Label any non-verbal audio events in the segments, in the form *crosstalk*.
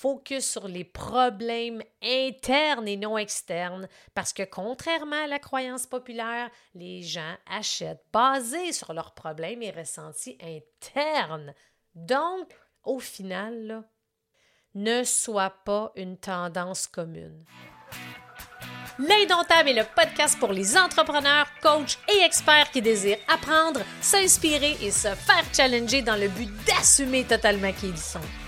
focus sur les problèmes internes et non externes parce que contrairement à la croyance populaire, les gens achètent basés sur leurs problèmes et ressentis internes. Donc, au final, ne sois pas une tendance commune. L'Indomptable est le podcast pour les entrepreneurs, coachs et experts qui désirent apprendre, s'inspirer et se faire challenger dans le but d'assumer totalement qui ils sont.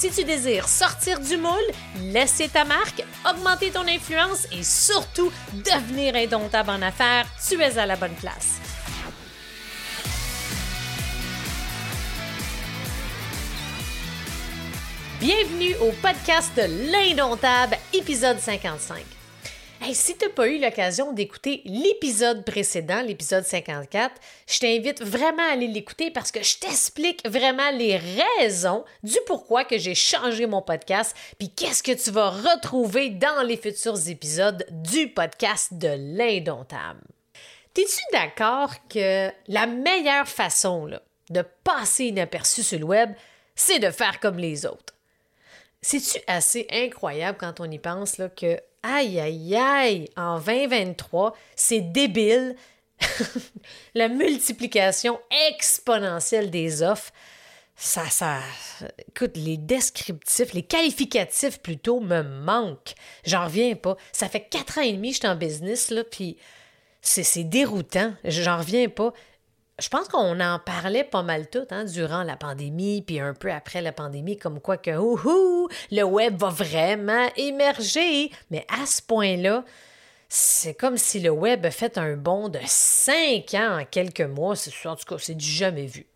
Si tu désires sortir du moule, laisser ta marque, augmenter ton influence et surtout devenir indomptable en affaires, tu es à la bonne place. Bienvenue au podcast de l'Indomptable, épisode 55. Hey, si tu n'as pas eu l'occasion d'écouter l'épisode précédent, l'épisode 54, je t'invite vraiment à aller l'écouter parce que je t'explique vraiment les raisons du pourquoi que j'ai changé mon podcast, puis qu'est-ce que tu vas retrouver dans les futurs épisodes du podcast de l'Indomptable. T'es-tu d'accord que la meilleure façon de passer inaperçu sur le web, c'est de faire comme les autres? C'est-tu assez incroyable quand on y pense que aïe, aïe, aïe, en 2023, c'est débile. *laughs* la multiplication exponentielle des offres, ça, ça, écoute, les descriptifs, les qualificatifs plutôt me manquent. J'en reviens pas. Ça fait quatre ans et demi que je suis en business, là, puis c'est déroutant. J'en reviens pas je pense qu'on en parlait pas mal tout hein, durant la pandémie, puis un peu après la pandémie, comme quoi que ouhou, le web va vraiment émerger. Mais à ce point-là, c'est comme si le web a fait un bond de cinq ans en quelques mois. En tout cas, c'est du jamais vu.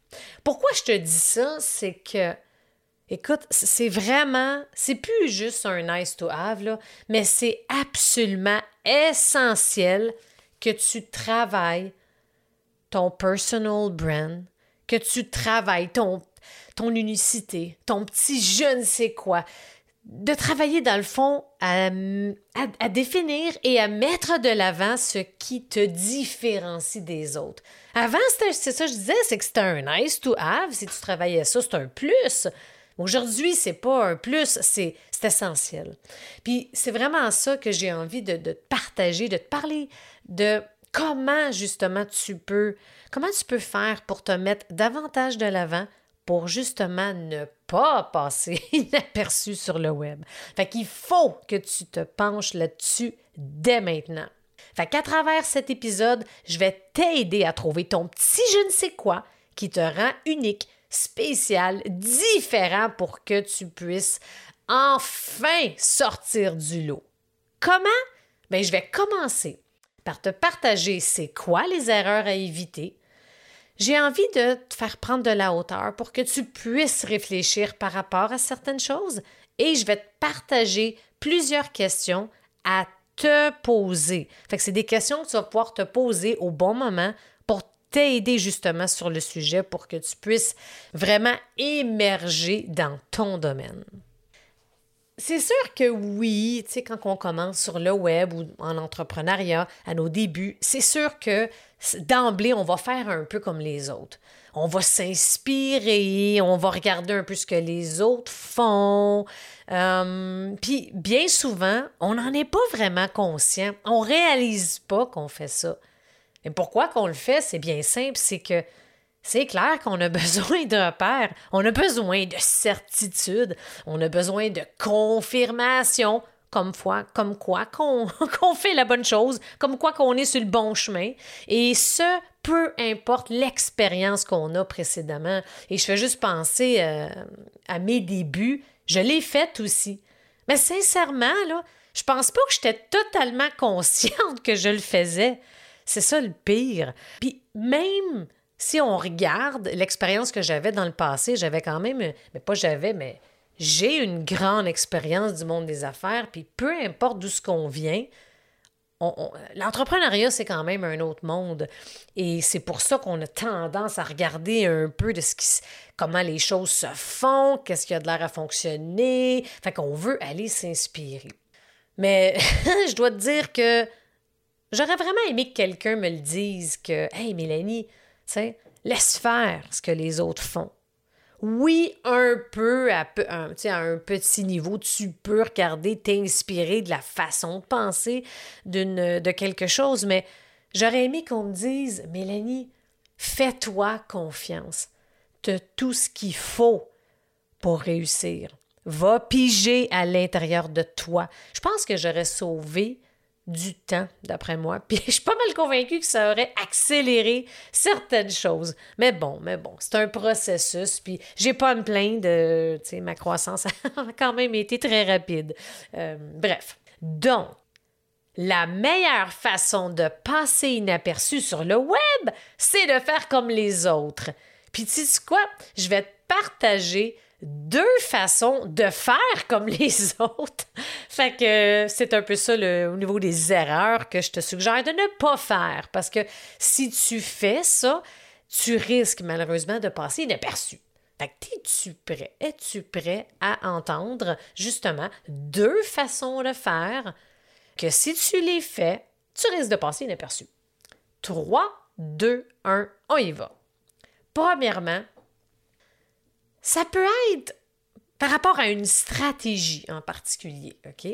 Pourquoi je te dis ça? C'est que, écoute, c'est vraiment, c'est plus juste un nice to have, là, mais c'est absolument essentiel que tu travailles ton personal brand, que tu travailles ton, ton unicité, ton petit je ne sais quoi. De travailler dans le fond à, à, définir et à mettre de l'avant ce qui te différencie des autres. Avant, c'est ça je disais, c'est que c'était un nice to have. Si tu travaillais ça, c'est un plus. Aujourd'hui, c'est pas un plus, c'est essentiel. Puis c'est vraiment ça que j'ai envie de, de partager, de te parler de comment justement tu peux, comment tu peux faire pour te mettre davantage de l'avant pour justement ne pas passer *laughs* inaperçu sur le web? Fait qu'il faut que tu te penches là-dessus dès maintenant. Fait qu'à travers cet épisode, je vais t'aider à trouver ton petit je ne sais quoi qui te rend unique, spécial, différent pour que tu puisses enfin sortir du lot. Comment? Bien, je vais commencer par te partager c'est quoi les erreurs à éviter. J'ai envie de te faire prendre de la hauteur pour que tu puisses réfléchir par rapport à certaines choses et je vais te partager plusieurs questions à te poser. Fait c'est des questions que tu vas pouvoir te poser au bon moment pour t'aider justement sur le sujet pour que tu puisses vraiment émerger dans ton domaine. C'est sûr que oui, tu sais, quand on commence sur le web ou en entrepreneuriat, à nos débuts, c'est sûr que d'emblée, on va faire un peu comme les autres. On va s'inspirer, on va regarder un peu ce que les autres font. Euh, puis bien souvent, on n'en est pas vraiment conscient. On réalise pas qu'on fait ça. Et pourquoi qu'on le fait? C'est bien simple, c'est que c'est clair qu'on a *laughs* besoin d'un père, on a besoin de certitude, on a besoin de confirmation, comme, comme quoi *laughs* qu'on fait la bonne chose, comme quoi qu'on est sur le bon chemin. Et ce, peu importe l'expérience qu'on a précédemment. Et je fais juste penser euh, à mes débuts, je l'ai fait aussi. Mais sincèrement, là, je pense pas que j'étais totalement consciente que je le faisais. C'est ça le pire. Puis même si on regarde l'expérience que j'avais dans le passé, j'avais quand même, mais pas j'avais, mais j'ai une grande expérience du monde des affaires, puis peu importe d'où ce qu'on vient, l'entrepreneuriat, c'est quand même un autre monde. Et c'est pour ça qu'on a tendance à regarder un peu de ce qui, comment les choses se font, qu'est-ce qui a de l'air à fonctionner. Fait qu'on veut aller s'inspirer. Mais *laughs* je dois te dire que j'aurais vraiment aimé que quelqu'un me le dise que, hey Mélanie, tu sais, laisse faire ce que les autres font. Oui, un peu, à, un, à un petit niveau, tu peux regarder, t'inspirer de la façon de penser de quelque chose, mais j'aurais aimé qu'on me dise, Mélanie, fais-toi confiance. Tu as tout ce qu'il faut pour réussir. Va piger à l'intérieur de toi. Je pense que j'aurais sauvé du temps, d'après moi. *laughs* Puis je suis pas mal convaincue que ça aurait accéléré certaines choses. Mais bon, mais bon, c'est un processus. Puis j'ai pas à me plaindre. De, ma croissance *laughs* a quand même été très rapide. Euh, bref. Donc, la meilleure façon de passer inaperçu sur le web, c'est de faire comme les autres. Puis tu sais quoi? Je vais te partager deux façons de faire comme *laughs* les autres. fait que c'est un peu ça au niveau des erreurs que je te suggère de ne pas faire. Parce que si tu fais ça, tu risques malheureusement de passer inaperçu. Fait que es-tu prêt? Es-tu prêt à entendre justement deux façons de faire que si tu les fais, tu risques de passer inaperçu? 3, 2, 1, on y va. Premièrement, ça peut être par rapport à une stratégie en particulier, OK?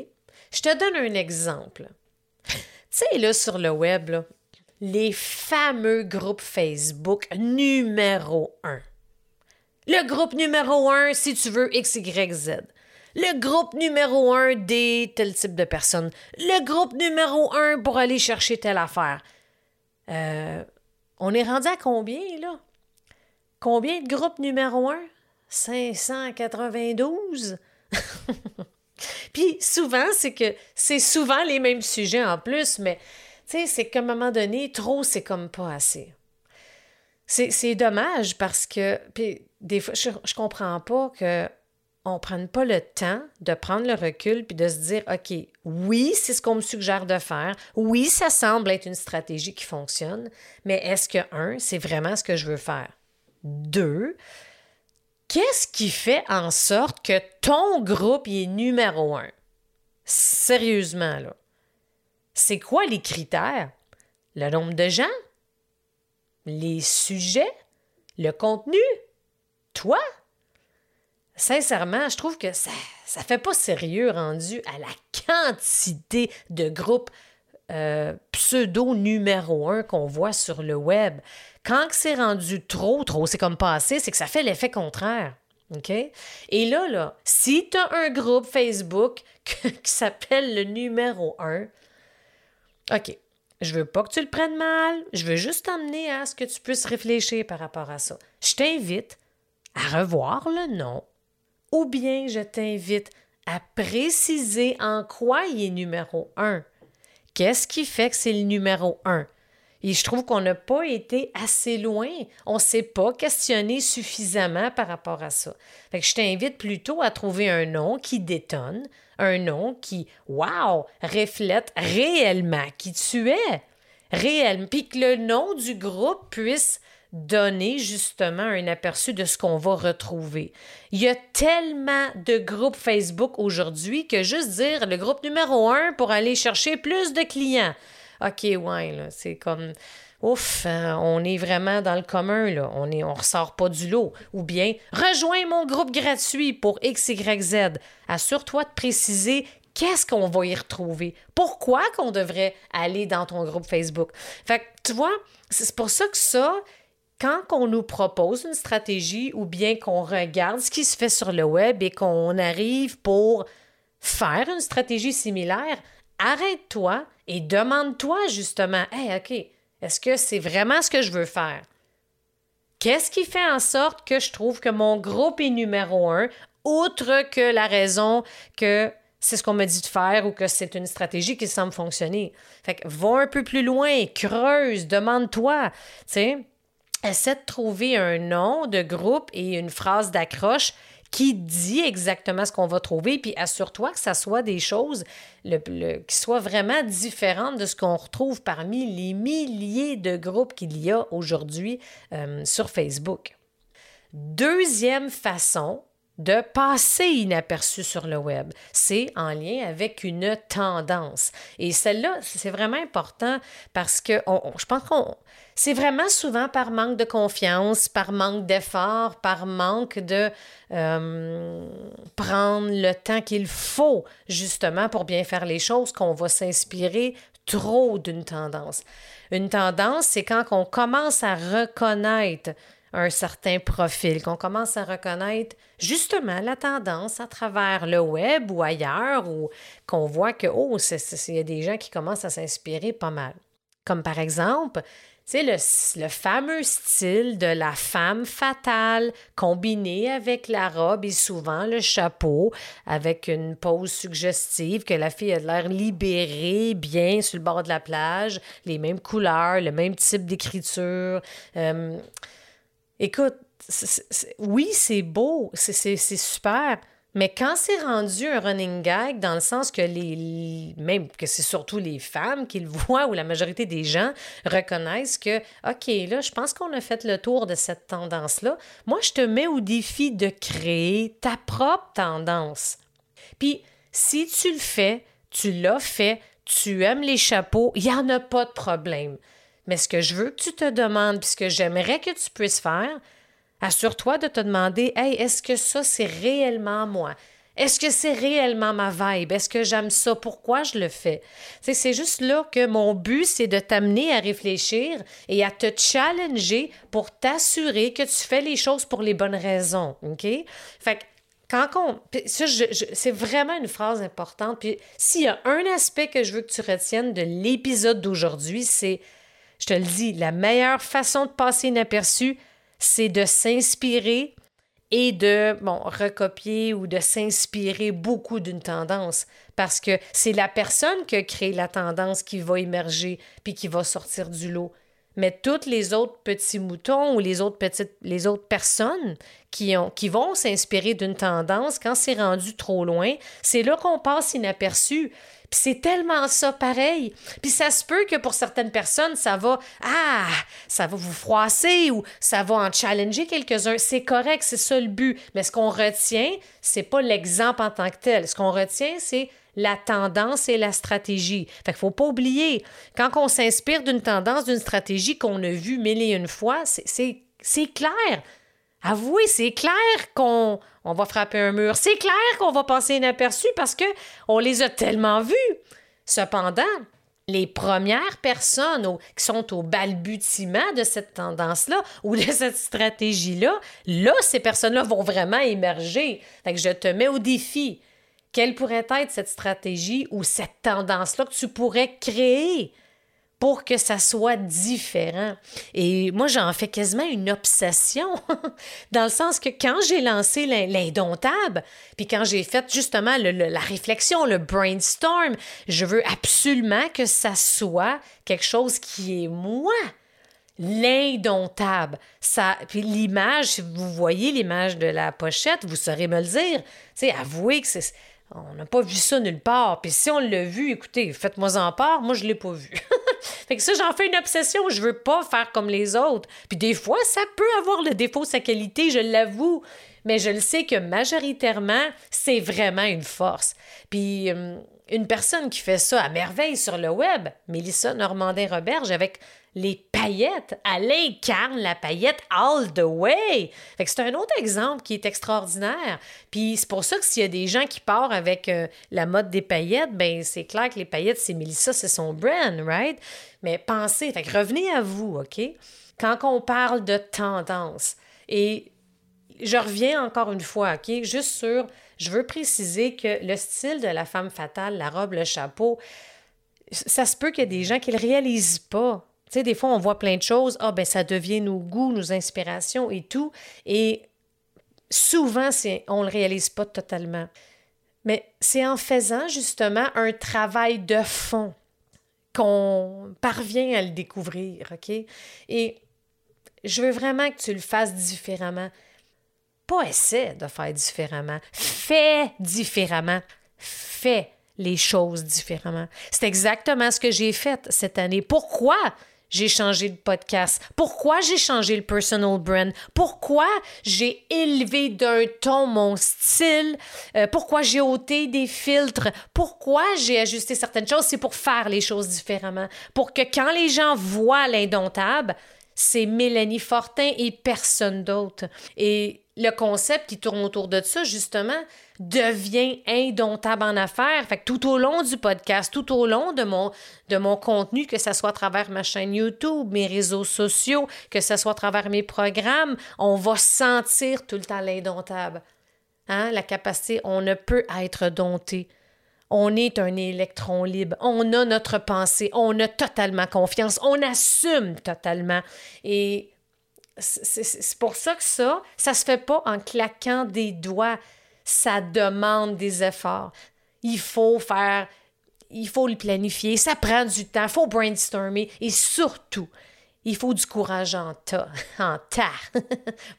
Je te donne un exemple. Tu sais, là, sur le web, les fameux groupes Facebook numéro un. Le groupe numéro un, si tu veux, XYZ. Le groupe numéro un des tel type de personnes. Le groupe numéro un pour aller chercher telle affaire. Euh, on est rendu à combien, là? Combien de groupes numéro un? 592. *laughs* Puis souvent, c'est que c'est souvent les mêmes sujets en plus, mais tu sais, c'est qu'à un moment donné, trop, c'est comme pas assez. C'est dommage parce que, puis des fois, je, je comprends pas que on prenne pas le temps de prendre le recul puis de se dire, OK, oui, c'est ce qu'on me suggère de faire. Oui, ça semble être une stratégie qui fonctionne, mais est-ce que, un, c'est vraiment ce que je veux faire? Deux, Qu'est-ce qui fait en sorte que ton groupe est numéro un? Sérieusement, là. C'est quoi les critères? Le nombre de gens? Les sujets? Le contenu? Toi? Sincèrement, je trouve que ça ne fait pas sérieux rendu à la quantité de groupes euh, pseudo numéro un qu'on voit sur le web. Quand c'est rendu trop, trop, c'est comme passé, c'est que ça fait l'effet contraire. OK? Et là, là, si tu as un groupe Facebook *laughs* qui s'appelle le numéro un, OK, je veux pas que tu le prennes mal, je veux juste t'emmener à ce que tu puisses réfléchir par rapport à ça. Je t'invite à revoir le nom ou bien je t'invite à préciser en quoi il est numéro un. Qu'est-ce qui fait que c'est le numéro un? Et je trouve qu'on n'a pas été assez loin. On ne s'est pas questionné suffisamment par rapport à ça. Fait je t'invite plutôt à trouver un nom qui détonne, un nom qui, wow, reflète réellement qui tu es. Réellement. Puis que le nom du groupe puisse donner justement un aperçu de ce qu'on va retrouver. Il y a tellement de groupes Facebook aujourd'hui que juste dire le groupe numéro un pour aller chercher plus de clients. OK, ouais, c'est comme ouf, hein, on est vraiment dans le commun, là. On ne on ressort pas du lot. Ou bien, rejoins mon groupe gratuit pour XYZ. Assure-toi de préciser qu'est-ce qu'on va y retrouver. Pourquoi qu'on devrait aller dans ton groupe Facebook. Fait que, tu vois, c'est pour ça que ça, quand on nous propose une stratégie ou bien qu'on regarde ce qui se fait sur le web et qu'on arrive pour faire une stratégie similaire, arrête-toi et demande-toi justement, hey, OK, est-ce que c'est vraiment ce que je veux faire? Qu'est-ce qui fait en sorte que je trouve que mon groupe est numéro un, outre que la raison que c'est ce qu'on me dit de faire ou que c'est une stratégie qui semble fonctionner? Fait que va un peu plus loin, creuse, demande-toi, tu sais, essaie de trouver un nom de groupe et une phrase d'accroche qui dit exactement ce qu'on va trouver, puis assure-toi que ça soit des choses qui soient vraiment différentes de ce qu'on retrouve parmi les milliers de groupes qu'il y a aujourd'hui euh, sur Facebook. Deuxième façon de passer inaperçu sur le web. C'est en lien avec une tendance. Et celle-là, c'est vraiment important parce que je pense qu'on c'est vraiment souvent par manque de confiance, par manque d'effort, par manque de euh, prendre le temps qu'il faut justement pour bien faire les choses qu'on va s'inspirer trop d'une tendance. Une tendance, c'est quand on commence à reconnaître un certain profil, qu'on commence à reconnaître justement la tendance à travers le web ou ailleurs, ou qu'on voit que, oh, il y a des gens qui commencent à s'inspirer pas mal. Comme par exemple, c'est le, le, fameux style de la femme fatale combiné avec la robe et souvent le chapeau, avec une pose suggestive que la fille a l'air libérée, bien sur le bord de la plage, les mêmes couleurs, le même type d'écriture. Euh, Écoute, oui, c'est beau, c'est super, mais quand c'est rendu un running gag, dans le sens que les, même que c'est surtout les femmes qui le *laughs* voient ou la majorité des gens reconnaissent que, OK, là, je pense qu'on a fait le tour de cette tendance-là. Moi, je te mets au défi de créer ta propre tendance. Puis, si tu le fais, tu l'as fait, tu aimes les chapeaux, il n'y en a pas de problème. Mais ce que je veux que tu te demandes, puis ce que j'aimerais que tu puisses faire, assure-toi de te demander Hey, est-ce que ça, c'est réellement moi? Est-ce que c'est réellement ma vibe? Est-ce que j'aime ça? Pourquoi je le fais? C'est juste là que mon but, c'est de t'amener à réfléchir et à te challenger pour t'assurer que tu fais les choses pour les bonnes raisons. OK? Fait que quand c'est vraiment une phrase importante. Puis s'il y a un aspect que je veux que tu retiennes de l'épisode d'aujourd'hui, c'est je te le dis, la meilleure façon de passer inaperçu, c'est de s'inspirer et de bon, recopier ou de s'inspirer beaucoup d'une tendance parce que c'est la personne qui a créé la tendance qui va émerger puis qui va sortir du lot. Mais toutes les autres petits moutons ou les autres petites autres personnes qui, qui vont s'inspirer d'une tendance quand c'est rendu trop loin, c'est là qu'on passe inaperçu. Puis c'est tellement ça pareil. Puis ça se peut que pour certaines personnes, ça va, ah, ça va vous froisser ou ça va en challenger quelques-uns. C'est correct, c'est ça le but. Mais ce qu'on retient, c'est pas l'exemple en tant que tel. Ce qu'on retient, c'est la tendance et la stratégie. Fait qu'il faut pas oublier, quand on s'inspire d'une tendance, d'une stratégie qu'on a vue mille et une fois, c'est clair. Avouez, c'est clair qu'on on va frapper un mur. C'est clair qu'on va passer inaperçu parce que on les a tellement vus. Cependant, les premières personnes qui sont au balbutiement de cette tendance-là ou de *laughs* cette stratégie-là, là, ces personnes-là vont vraiment émerger. Fait je te mets au défi. Quelle pourrait être cette stratégie ou cette tendance-là que tu pourrais créer? Pour que ça soit différent. Et moi, j'en fais quasiment une obsession, *laughs* dans le sens que quand j'ai lancé l'indomptable, puis quand j'ai fait justement la réflexion, le brainstorm, je veux absolument que ça soit quelque chose qui est moi l'indomptable. Ça, puis l'image, si vous voyez l'image de la pochette, vous saurez me le dire. Sais, avouez que c'est, on n'a pas vu ça nulle part. Puis si on l'a vu, écoutez, faites-moi en part, moi je l'ai pas vu. *laughs* fait que ça, j'en fais une obsession. Je veux pas faire comme les autres. Puis des fois, ça peut avoir le défaut de sa qualité, je l'avoue. Mais je le sais que majoritairement, c'est vraiment une force. Puis hum, une personne qui fait ça à merveille sur le web, Mélissa Normandin-Roberge, avec les paillettes. Elle incarne la paillette all the way. C'est un autre exemple qui est extraordinaire. Puis c'est pour ça que s'il y a des gens qui partent avec euh, la mode des paillettes, ben c'est clair que les paillettes, c'est Mélissa, c'est son brand, right? Mais pensez, revenez à vous, OK? Quand on parle de tendance, et je reviens encore une fois, OK? Juste sur, je veux préciser que le style de la femme fatale, la robe, le chapeau, ça se peut qu'il y ait des gens qui ne le réalisent pas. Tu sais, des fois, on voit plein de choses. Ah, ben ça devient nos goûts, nos inspirations et tout. Et souvent, on ne le réalise pas totalement. Mais c'est en faisant justement un travail de fond qu'on parvient à le découvrir, OK? Et je veux vraiment que tu le fasses différemment. Pas essaie de faire différemment. Fais différemment. Fais les choses différemment. C'est exactement ce que j'ai fait cette année. Pourquoi? J'ai changé de podcast? Pourquoi j'ai changé le personal brand? Pourquoi j'ai élevé d'un ton mon style? Euh, pourquoi j'ai ôté des filtres? Pourquoi j'ai ajusté certaines choses? C'est pour faire les choses différemment. Pour que quand les gens voient l'indomptable, c'est Mélanie Fortin et personne d'autre. Et le concept qui tourne autour de ça, justement, devient indomptable en affaires. Fait tout au long du podcast, tout au long de mon, de mon contenu, que ce soit à travers ma chaîne YouTube, mes réseaux sociaux, que ce soit à travers mes programmes, on va sentir tout le temps l'indomptable. Hein? La capacité, on ne peut être dompté. On est un électron libre. On a notre pensée. On a totalement confiance. On assume totalement. Et c'est pour ça que ça, ça se fait pas en claquant des doigts. Ça demande des efforts. Il faut faire, il faut le planifier. Ça prend du temps. Il faut brainstormer. Et surtout, il faut du courage en tas, *laughs* en tas, *laughs*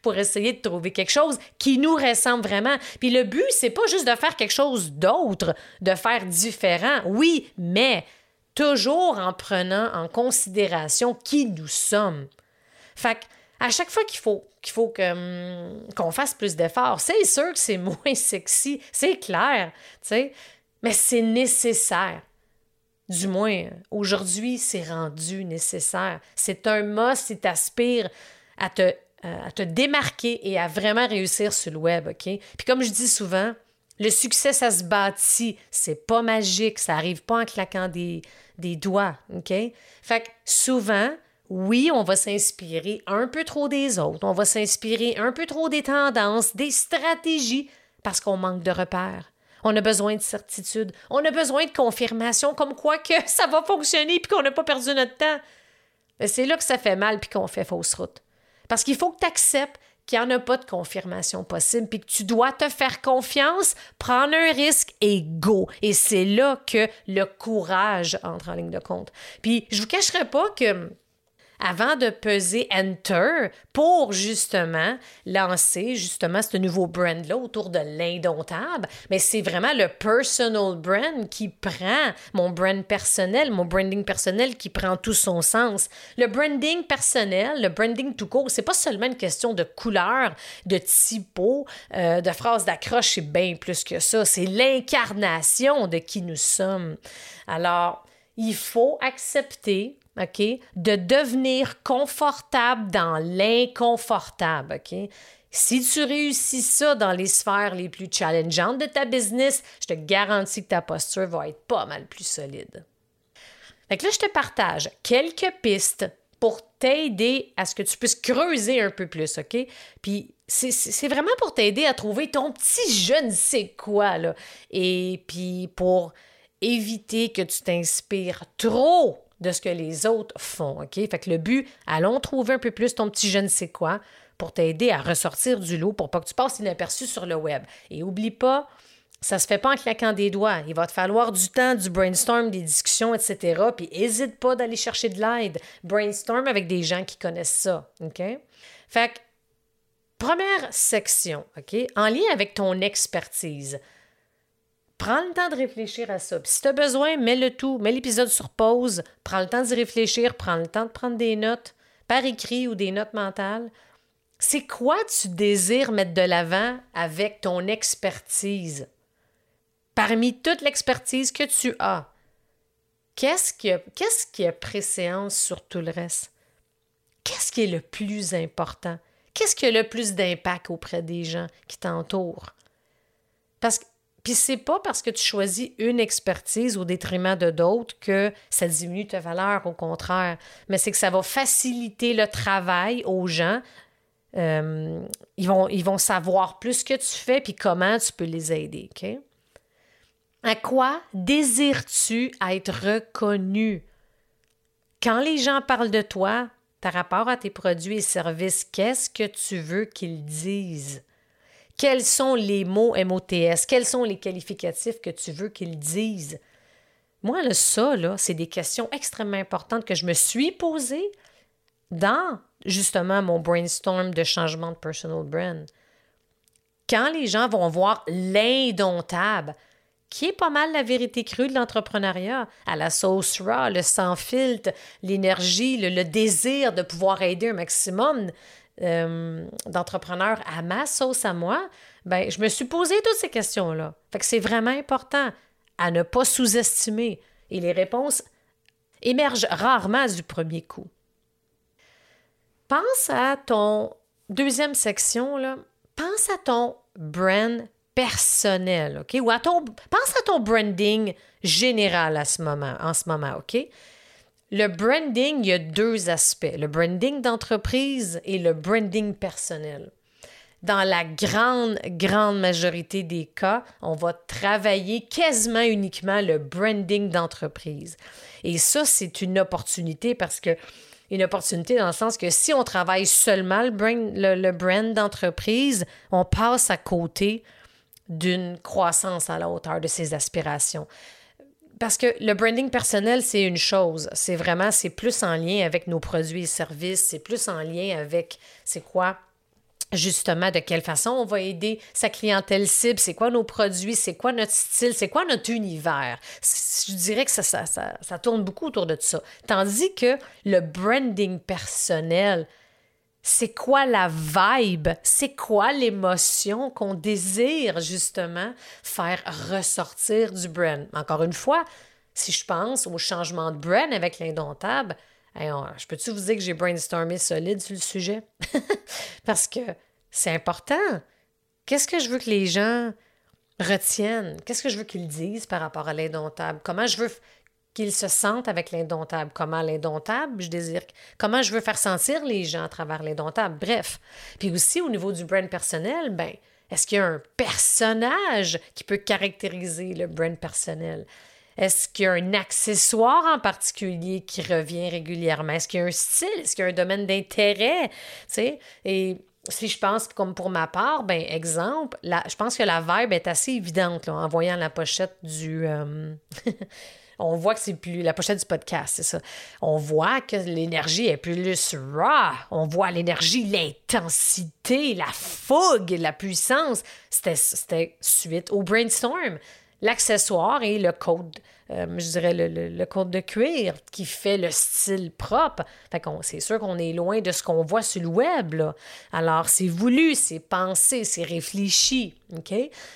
pour essayer de trouver quelque chose qui nous ressemble vraiment. Puis le but, c'est pas juste de faire quelque chose d'autre, de faire différent, oui, mais toujours en prenant en considération qui nous sommes. Fait à chaque fois qu'il faut qu'il faut hum, qu'on fasse plus d'efforts, c'est sûr que c'est *laughs* moins sexy, c'est clair, tu sais, mais c'est nécessaire. Du moins, aujourd'hui, c'est rendu nécessaire. C'est un must si tu aspires à te, à te démarquer et à vraiment réussir sur le web, OK? Puis comme je dis souvent, le succès, ça se bâtit. C'est pas magique. Ça arrive pas en claquant des, des doigts, OK? Fait que souvent, oui, on va s'inspirer un peu trop des autres, on va s'inspirer un peu trop des tendances, des stratégies, parce qu'on manque de repères. On a besoin de certitude, on a besoin de confirmation comme quoi que *laughs* ça va fonctionner puis qu'on n'a pas perdu notre temps. C'est là que ça fait mal puis qu'on fait fausse route. Parce qu'il faut que tu acceptes qu'il n'y en a pas de confirmation possible, puis que tu dois te faire confiance, prendre un risque et go. Et c'est là que le courage entre en ligne de compte. Puis je vous cacherai pas que avant de peser Enter pour justement lancer justement ce nouveau brand-là autour de l'indomptable. Mais c'est vraiment le personal brand qui prend mon brand personnel, mon branding personnel qui prend tout son sens. Le branding personnel, le branding tout court, c'est pas seulement une question de couleur, de typo, euh, de phrases d'accroche, c'est bien plus que ça. C'est l'incarnation de qui nous sommes. Alors, il faut accepter De devenir confortable dans l'inconfortable, OK? Si tu réussis ça dans les sphères les plus challengeantes de ta business, je te garantis que ta posture va être pas mal plus solide. Fait que là, je te partage quelques pistes pour t'aider à ce que tu puisses creuser un peu plus, OK? Puis c'est vraiment pour t'aider à trouver ton petit je ne sais quoi. Et puis pour éviter que tu t'inspires trop de ce que les autres font. OK? Fait que le but, allons trouver un peu plus ton petit je ne sais quoi pour t'aider à ressortir du lot pour pas que tu passes inaperçu sur le web. Et oublie pas, ça se fait pas en claquant des doigts. Il va te falloir du temps, du brainstorm, des discussions, etc. Puis n'hésite pas d'aller chercher de l'aide. Brainstorm avec des gens qui connaissent ça. OK? Fait que, première section, OK? En lien avec ton expertise. Prends le temps de réfléchir à ça. Si tu as besoin, mets le tout, mets l'épisode sur pause, prends le temps d'y réfléchir, prends le temps de prendre des notes par écrit ou des notes mentales. C'est quoi tu désires mettre de l'avant avec ton expertise? Parmi toute l'expertise que tu as, qu'est-ce qui, qu'est-ce qui a préséance sur tout le reste? Qu'est-ce qui est le plus important? Qu'est-ce qui a le plus d'impact auprès des gens qui t'entourent? Parce que puis c'est pas parce que tu choisis une expertise au détriment de d'autres que ça diminue ta valeur, au contraire. Mais c'est que ça va faciliter le travail aux gens. Euh, ils, vont, savoir plus ce que tu fais puis comment tu peux les aider. OK? À quoi désires-tu être reconnu? Quand les gens parlent de toi, par rapport à tes produits et services, qu'est-ce que tu veux qu'ils disent? Quels sont les mots MOTS? Quels sont les qualificatifs que tu veux qu'ils disent? Moi, ça, là, c'est des questions extrêmement importantes que je me suis posées dans justement mon brainstorm de changement de personal brand. quand les gens vont voir l'indomptable, qui est pas mal la vérité crue de l'entrepreneuriat, à la sauce raw, le sans filtre, l'énergie, le, désir de pouvoir aider un maximum euh, d'entrepreneurs à ma sauce à moi, ben, je me suis posé toutes ces questions-là. Fait que c'est vraiment important à ne pas sous-estimer. Et les réponses émergent rarement du premier coup. Pense à ton deuxième section, là. Pense à ton brand personnel, OK? Ou à ton, pense à ton branding général à ce moment, en ce moment, OK? Le branding, il y a deux aspects, le branding d'entreprise et le branding personnel. Dans la grande, grande majorité des cas, on va travailler quasiment uniquement le branding d'entreprise. Et ça, c'est une opportunité parce que une opportunité dans le sens que si on travaille seulement le brand, d'entreprise, on passe à côté d'une croissance à la hauteur de ses aspirations. Parce que le branding personnel, c'est une chose. C'est vraiment, c'est plus en lien avec nos produits et services, c'est plus en lien avec, c'est quoi, justement, de quelle façon on va aider sa clientèle cible, c'est quoi nos produits, c'est quoi notre style, c'est quoi notre univers? Je dirais que ça, ça, ça, ça tourne beaucoup autour de ça. Tandis que le branding personnel, c'est quoi la vibe, c'est quoi l'émotion qu'on désire justement faire ressortir du brand? Encore une fois, si je pense au changement de brand avec l'indomptable, je peux-tu vous dire que j'ai brainstormé solide sur le sujet? *laughs* Parce que c'est important. Qu'est-ce que je veux que les gens retiennent? Qu'est-ce que je veux qu'ils disent par rapport à l'indomptable? Comment je veux qu'ils se sentent avec l'indomptable. Comment l'indomptable, je désire, comment je veux faire sentir les gens à travers l'indomptable? Bref. Puis aussi, au niveau du brand personnel, ben, est-ce qu'il y a un personnage qui peut caractériser le brand personnel? Est-ce qu'il y a un accessoire en particulier qui revient régulièrement? Est-ce qu'il y a un style? Est-ce qu'il y a un domaine d'intérêt? Tu sais, et si je pense comme pour ma part, ben exemple, je pense que la vibe est assez évidente en voyant la pochette du, euh, *laughs* on voit que c'est plus la pochette du podcast, c'est ça. On voit que l'énergie est plus raw. On voit l'énergie, l'intensité, la fougue, la puissance. C'était suite au brainstorm. L'accessoire et le code, euh, je dirais le, code de cuir qui fait le style propre. Fait c'est sûr qu'on est loin de ce qu'on voit sur le web. Alors, c'est voulu, c'est pensé, c'est réfléchi. OK?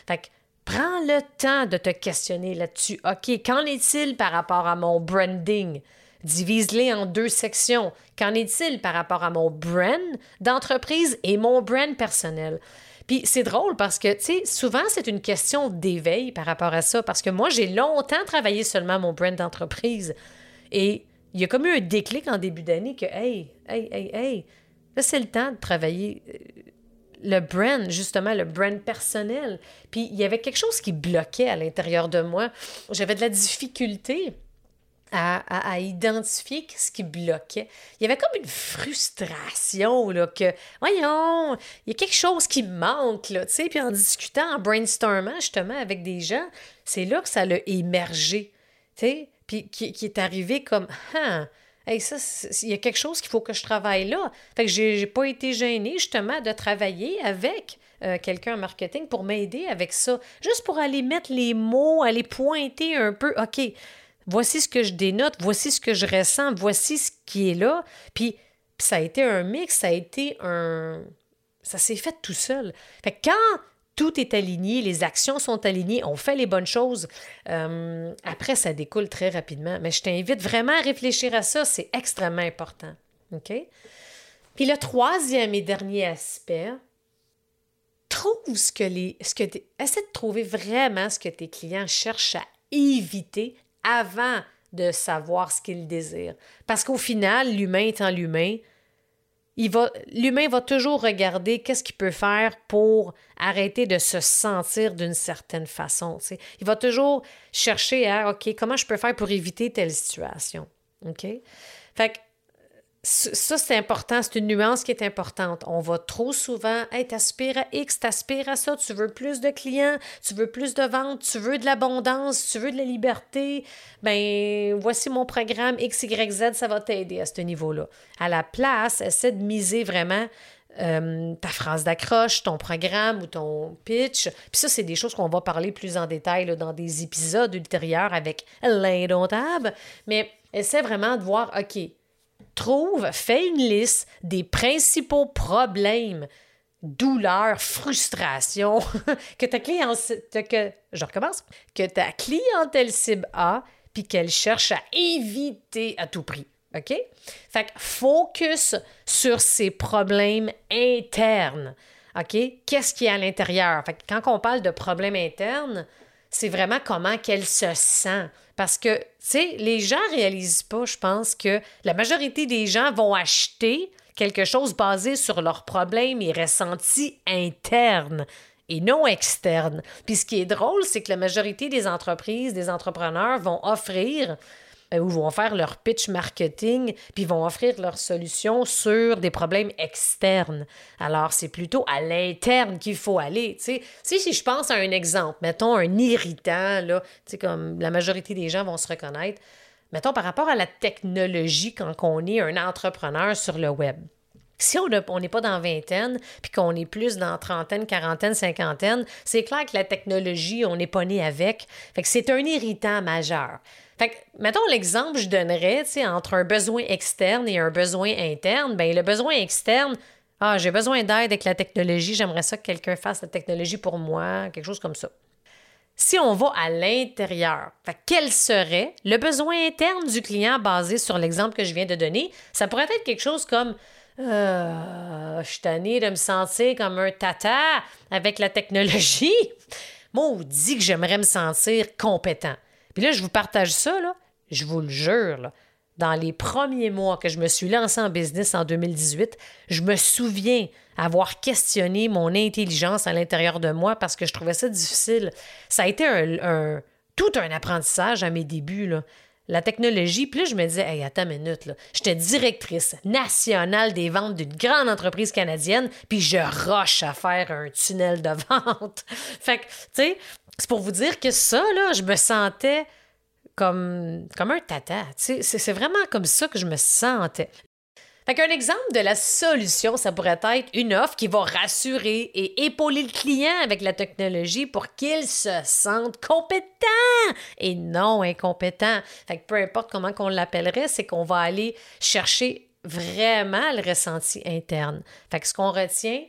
Fait Prends le temps de te questionner là-dessus. OK, qu'en est-il par rapport à mon branding? Divise-les en deux sections. Qu'en est-il par rapport à mon brand d'entreprise et mon brand personnel? Puis c'est drôle parce que, tu sais, souvent c'est une question d'éveil par rapport à ça parce que moi, j'ai longtemps travaillé seulement mon brand d'entreprise. Et il y a comme eu un déclic en début d'année que, hey, hey, hey, hey, là, c'est le temps de travailler euh, le brand, justement, le brand personnel. Puis il y avait quelque chose qui bloquait à l'intérieur de moi. J'avais de la difficulté à, à, identifier ce qui bloquait. Il y avait comme une frustration, là, que, voyons, il y a quelque chose qui manque, là, tu sais. Puis en discutant, en brainstormant, justement, avec des gens, c'est là que ça l'a émergé, tu sais. Puis qui, qui, est arrivé comme, ah, Hey, ça, il y a quelque chose qu'il faut que je travaille là. Fait que j'ai pas été gênée, justement, de travailler avec euh, quelqu'un en marketing pour m'aider avec ça. Juste pour aller mettre les mots, aller pointer un peu. OK, voici ce que je dénote, voici ce que je ressens, voici ce qui est là. Puis, ça a été un mix, ça a été un. Ça s'est fait tout seul. Fait que quand tout est aligné, les actions sont alignées, on fait les bonnes choses. Euh, après, ça découle très rapidement. Mais je t'invite vraiment à réfléchir à ça, c'est extrêmement important. OK? Puis le troisième et dernier aspect, trouve ce que les. Ce que essaie de trouver vraiment ce que tes clients cherchent à éviter avant de savoir ce qu'ils désirent. Parce qu'au final, l'humain étant l'humain, l'humain va toujours regarder qu'est-ce qu'il peut faire pour arrêter de se sentir d'une certaine façon. Il va toujours chercher à, OK, comment je peux faire pour éviter telle situation. OK? Fait que ça, c'est important, c'est une nuance qui est importante. On va trop souvent, hey, t'aspires à X, t'aspires à ça, tu veux plus de clients, tu veux plus de ventes, tu veux de l'abondance, tu veux de la liberté. Ben, voici mon programme X, Y, Z, ça va t'aider à ce niveau-là. À la place, essaie de miser vraiment euh, ta phrase d'accroche, ton programme ou ton pitch. Puis ça, c'est des choses qu'on va parler plus en détail dans des épisodes ultérieurs avec l'indomptable. Mais essaie vraiment de voir, OK, trouve, fais une liste des principaux problèmes douleur, frustration *laughs* que ta clientèle, je que ta clientèle cible a, puis qu'elle cherche à éviter à tout prix. OK? Fait que focus sur ses problèmes internes. OK? Qu'est-ce qui est à l'intérieur? Fait que quand on parle de problèmes internes, c'est vraiment comment qu'elle se sent. Parce que, tu sais, les gens réalisent pas, je pense, que la majorité des gens vont acheter quelque chose basé sur leurs problèmes et ressentis internes et non externes. Puis ce qui est drôle, c'est que la majorité des entreprises, des entrepreneurs vont offrir euh, ou vont faire leur pitch marketing, puis vont offrir leurs solutions sur des problèmes externes. Alors, c'est plutôt à l'interne qu'il faut aller. Sais, si je pense à un exemple, mettons un irritant, là, comme la majorité des gens vont se reconnaître, mettons par rapport à la technologie quand on est un entrepreneur sur le web. Si on n'est pas dans vingtaine, puis qu'on est plus dans trentaine, quarantaine, cinquantaine, c'est clair que la technologie, on n'est pas né avec. Fait c'est un irritant majeur. Fait que, mettons l'exemple que je donnerais, entre un besoin externe et un besoin interne, ben le besoin externe, ah, j'ai besoin d'aide avec la technologie, j'aimerais ça que quelqu'un fasse la technologie pour moi, quelque chose comme ça. Si on va à l'intérieur, quel serait le besoin interne du client basé sur l'exemple que je viens de donner? Ça pourrait être quelque chose comme euh, Je suis tanné de me sentir comme un tata avec la technologie. *laughs* dit que j'aimerais me sentir compétent. Puis là, je vous partage ça, là, je vous le jure, dans les premiers mois que je me suis lancé en business en 2018, je me souviens avoir questionné mon intelligence à l'intérieur de moi parce que je trouvais ça difficile. Ça a été un, tout un apprentissage à mes débuts. La technologie, là, je me disais, hey, attends une minute, là. J'étais directrice nationale des ventes d'une grande entreprise canadienne, puis je roche à faire un tunnel de *laughs* vente. fait que, tu sais, c'est pour vous dire que ça, là, je me sentais comme, comme un tata. C'est vraiment comme ça que je me sentais. Fait qu'un exemple de la solution, ça pourrait être une offre qui va rassurer et épauler le client avec la technologie pour qu'il se sente compétent et non incompétent. Fait que peu importe comment qu'on l'appellerait, c'est qu'on va aller chercher vraiment le ressenti interne. Fait que ce qu'on retient,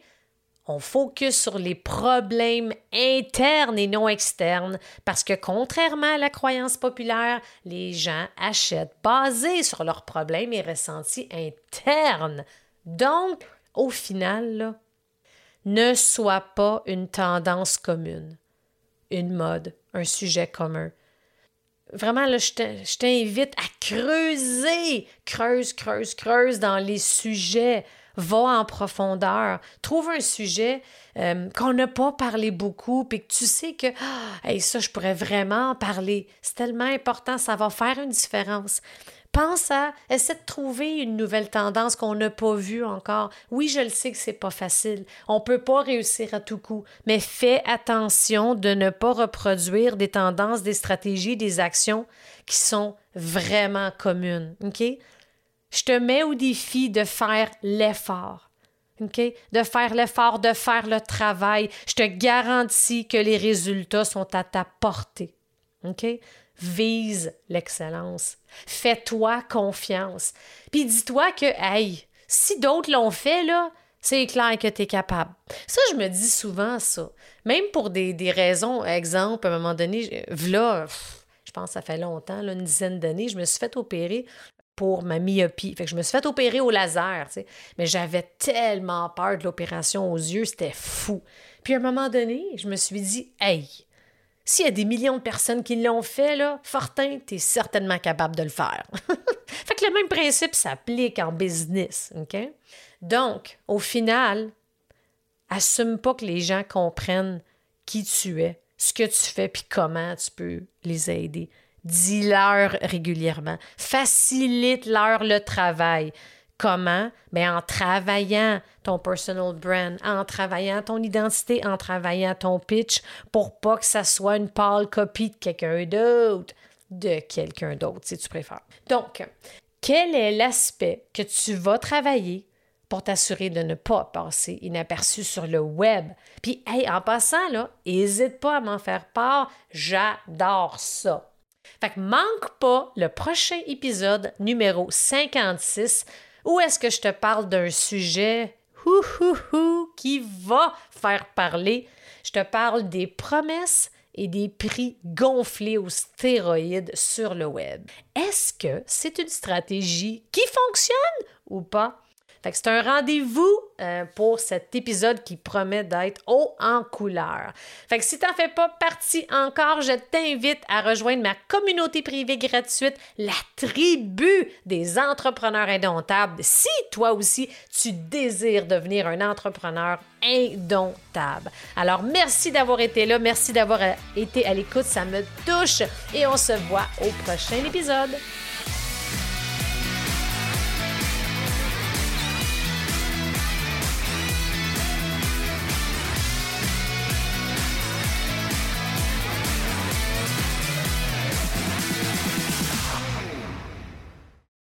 on focus sur les problèmes internes et non externes parce que contrairement à la croyance populaire, les gens achètent basés sur leurs problèmes et ressentis internes. Donc, au final, ne sois pas une tendance commune, une mode, un sujet commun. Vraiment, là, je t'invite à creuser, creuse, creuse, creuse dans les sujets va en profondeur, trouve un sujet euh, qu'on n'a pas parlé beaucoup, puis que tu sais que ah, ça, je pourrais vraiment en parler. C'est tellement important, ça va faire une différence. Pense à essaie de trouver une nouvelle tendance qu'on n'a pas vue encore. Oui, je le sais que c'est pas facile. On peut pas réussir à tout coup, mais fais attention de ne pas reproduire des tendances, des stratégies, des actions qui sont vraiment communes. OK? Je te mets au défi de faire l'effort. OK? De faire l'effort, de faire le travail. Je te garantis que les résultats sont à ta portée. OK? Vise l'excellence. Fais-toi confiance. Puis dis-toi que, hey, si d'autres l'ont fait, là, c'est clair que tu es capable. Ça, je me dis souvent ça. Même pour des, des raisons, exemple, à un moment donné, là, je pense que ça fait longtemps, là, une dizaine d'années, je me suis fait opérer pour ma myopie. Fait je me suis fait opérer au laser, tu. Mais j'avais tellement peur de l'opération aux yeux, c'était fou. Puis à un moment donné, je me suis dit, hey, s'il y a des millions de personnes qui l'ont fait, là, Fortin, t'es certainement capable de le faire. *laughs* fait que le même principe s'applique en business, OK? Donc, au final, assume pas que les gens comprennent qui tu es, ce que tu fais, puis comment tu peux les aider dis-leur régulièrement. Facilite-leur le travail. Comment? Bien, en travaillant ton personal brand, en travaillant ton identité, en travaillant ton pitch pour pas que ça soit une pâle copie de quelqu'un d'autre, de quelqu'un d'autre, si tu préfères. Donc, quel est l'aspect que tu vas travailler pour t'assurer de ne pas passer inaperçu sur le web? Puis, hey, en passant, là, n'hésite pas à m'en faire part. J'adore ça. Fait que manque pas le prochain épisode numéro 56 où est-ce que je te parle d'un sujet qui va faire parler. Je te parle des promesses et des prix gonflés aux stéroïdes sur le web. Est-ce que c'est une stratégie qui fonctionne ou pas? C'est un rendez-vous euh, pour cet épisode qui promet d'être haut en couleur. Fait que si t'en fais pas partie encore, je t'invite à rejoindre ma communauté privée gratuite, la tribu des entrepreneurs indomptables. Si toi aussi tu désires devenir un entrepreneur indomptable. Alors merci d'avoir été là, merci d'avoir euh, été à l'écoute, ça me touche et on se voit au prochain épisode.